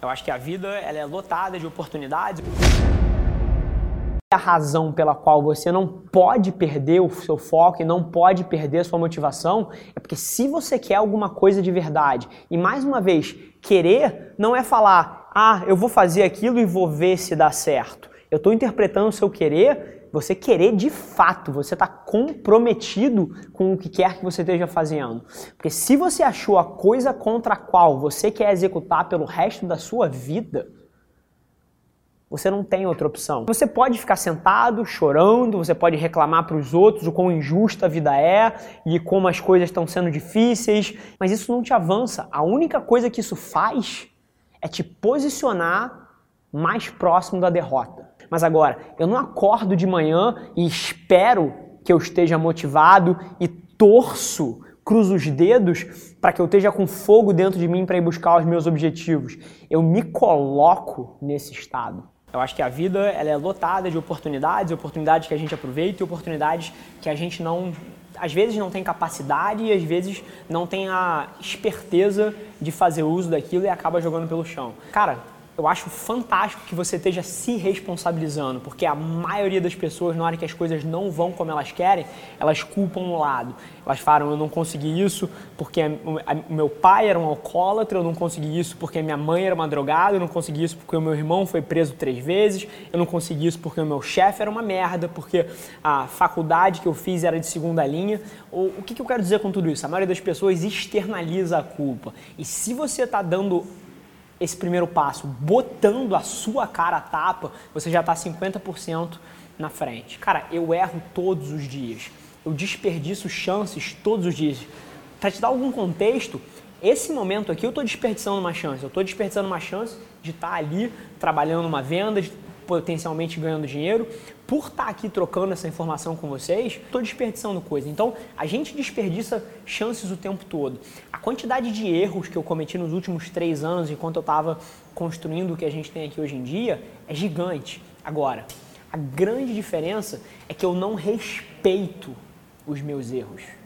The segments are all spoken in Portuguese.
Eu acho que a vida ela é lotada de oportunidades. A razão pela qual você não pode perder o seu foco e não pode perder a sua motivação é porque se você quer alguma coisa de verdade, e mais uma vez, querer não é falar, ah, eu vou fazer aquilo e vou ver se dá certo. Eu estou interpretando o seu querer você querer de fato, você está comprometido com o que quer que você esteja fazendo. Porque se você achou a coisa contra a qual você quer executar pelo resto da sua vida, você não tem outra opção. Você pode ficar sentado, chorando, você pode reclamar para os outros o quão injusta a vida é e como as coisas estão sendo difíceis, mas isso não te avança. A única coisa que isso faz é te posicionar mais próximo da derrota. Mas agora, eu não acordo de manhã e espero que eu esteja motivado e torço, cruzo os dedos para que eu esteja com fogo dentro de mim para ir buscar os meus objetivos. Eu me coloco nesse estado. Eu acho que a vida ela é lotada de oportunidades, oportunidades que a gente aproveita e oportunidades que a gente não às vezes não tem capacidade e às vezes não tem a esperteza de fazer uso daquilo e acaba jogando pelo chão. Cara, eu acho fantástico que você esteja se responsabilizando, porque a maioria das pessoas, na hora que as coisas não vão como elas querem, elas culpam um lado. Elas falam, eu não consegui isso porque o meu pai era um alcoólatra, eu não consegui isso porque minha mãe era uma drogada, eu não consegui isso porque o meu irmão foi preso três vezes, eu não consegui isso porque o meu chefe era uma merda, porque a faculdade que eu fiz era de segunda linha. O, que, que eu quero dizer com tudo isso? A maioria das pessoas externaliza a culpa. E se você está dando esse primeiro passo, botando a sua cara a tapa, você já está 50% na frente. Cara, eu erro todos os dias. Eu desperdiço chances todos os dias. Para te dar algum contexto, esse momento aqui eu estou desperdiçando uma chance. Eu estou desperdiçando uma chance de estar tá ali trabalhando uma venda, de potencialmente ganhando dinheiro. Por estar tá aqui trocando essa informação com vocês, estou desperdiçando coisa. Então, a gente desperdiça chances o tempo todo. A quantidade de erros que eu cometi nos últimos três anos, enquanto eu estava construindo o que a gente tem aqui hoje em dia, é gigante. Agora, a grande diferença é que eu não respeito os meus erros.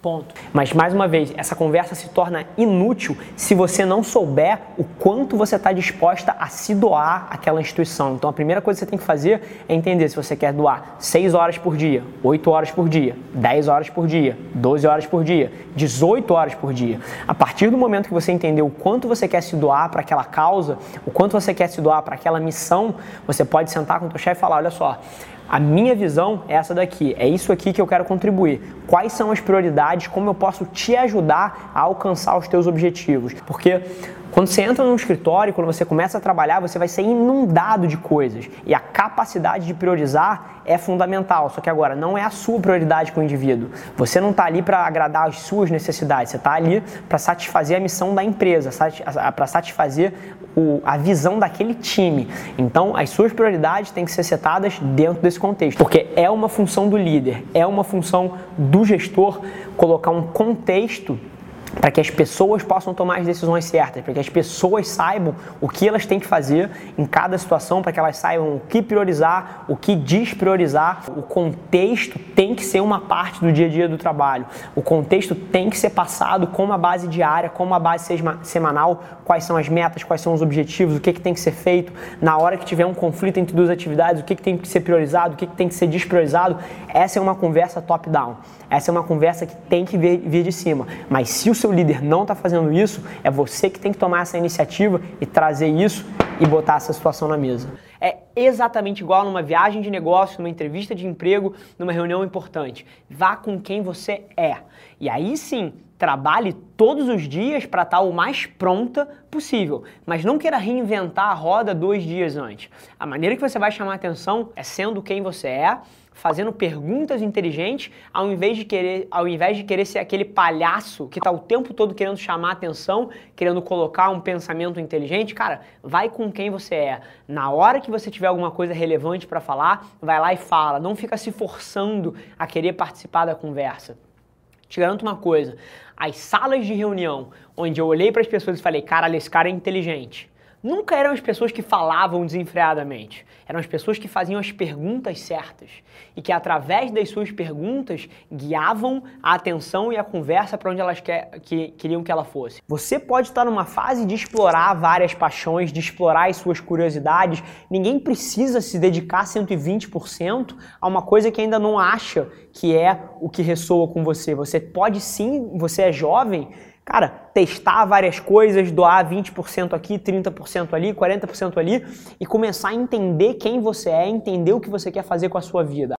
Ponto. Mas mais uma vez, essa conversa se torna inútil se você não souber o quanto você está disposta a se doar àquela instituição. Então a primeira coisa que você tem que fazer é entender se você quer doar 6 horas por dia, 8 horas por dia, 10 horas por dia, 12 horas por dia, 18 horas por dia. A partir do momento que você entender o quanto você quer se doar para aquela causa, o quanto você quer se doar para aquela missão, você pode sentar com o seu chefe e falar, olha só, a minha visão é essa daqui, é isso aqui que eu quero contribuir. Quais são as prioridades, como eu posso te ajudar a alcançar os teus objetivos? Porque quando você entra num escritório, quando você começa a trabalhar, você vai ser inundado de coisas. E a capacidade de priorizar é fundamental. Só que agora, não é a sua prioridade com o indivíduo. Você não está ali para agradar as suas necessidades. Você está ali para satisfazer a missão da empresa, para satisfazer o, a visão daquele time. Então, as suas prioridades têm que ser setadas dentro desse contexto. Porque é uma função do líder, é uma função do gestor colocar um contexto para que as pessoas possam tomar as decisões certas, para que as pessoas saibam o que elas têm que fazer em cada situação, para que elas saibam o que priorizar, o que despriorizar. O contexto tem que ser uma parte do dia a dia do trabalho. O contexto tem que ser passado com uma base diária, com uma base semanal, quais são as metas, quais são os objetivos, o que, que tem que ser feito. Na hora que tiver um conflito entre duas atividades, o que, que tem que ser priorizado, o que, que tem que ser despriorizado. Essa é uma conversa top-down. Essa é uma conversa que tem que vir de cima. Mas se o seu líder não está fazendo isso, é você que tem que tomar essa iniciativa e trazer isso e botar essa situação na mesa. É exatamente igual numa viagem de negócio, numa entrevista de emprego, numa reunião importante. Vá com quem você é. E aí sim, trabalhe todos os dias para estar o mais pronta possível, mas não queira reinventar a roda dois dias antes. A maneira que você vai chamar atenção é sendo quem você é fazendo perguntas inteligentes, ao invés de querer, ao invés de querer ser aquele palhaço que está o tempo todo querendo chamar atenção, querendo colocar um pensamento inteligente, cara, vai com quem você é. Na hora que você tiver alguma coisa relevante para falar, vai lá e fala. Não fica se forçando a querer participar da conversa. Te garanto uma coisa: as salas de reunião onde eu olhei para as pessoas e falei, cara, esse cara é inteligente nunca eram as pessoas que falavam desenfreadamente. Eram as pessoas que faziam as perguntas certas e que, através das suas perguntas, guiavam a atenção e a conversa para onde elas quer, que, queriam que ela fosse. Você pode estar numa fase de explorar várias paixões, de explorar as suas curiosidades. Ninguém precisa se dedicar 120% a uma coisa que ainda não acha que é o que ressoa com você. Você pode sim, você é jovem, Cara, testar várias coisas, doar 20% aqui, 30% ali, 40% ali e começar a entender quem você é, entender o que você quer fazer com a sua vida.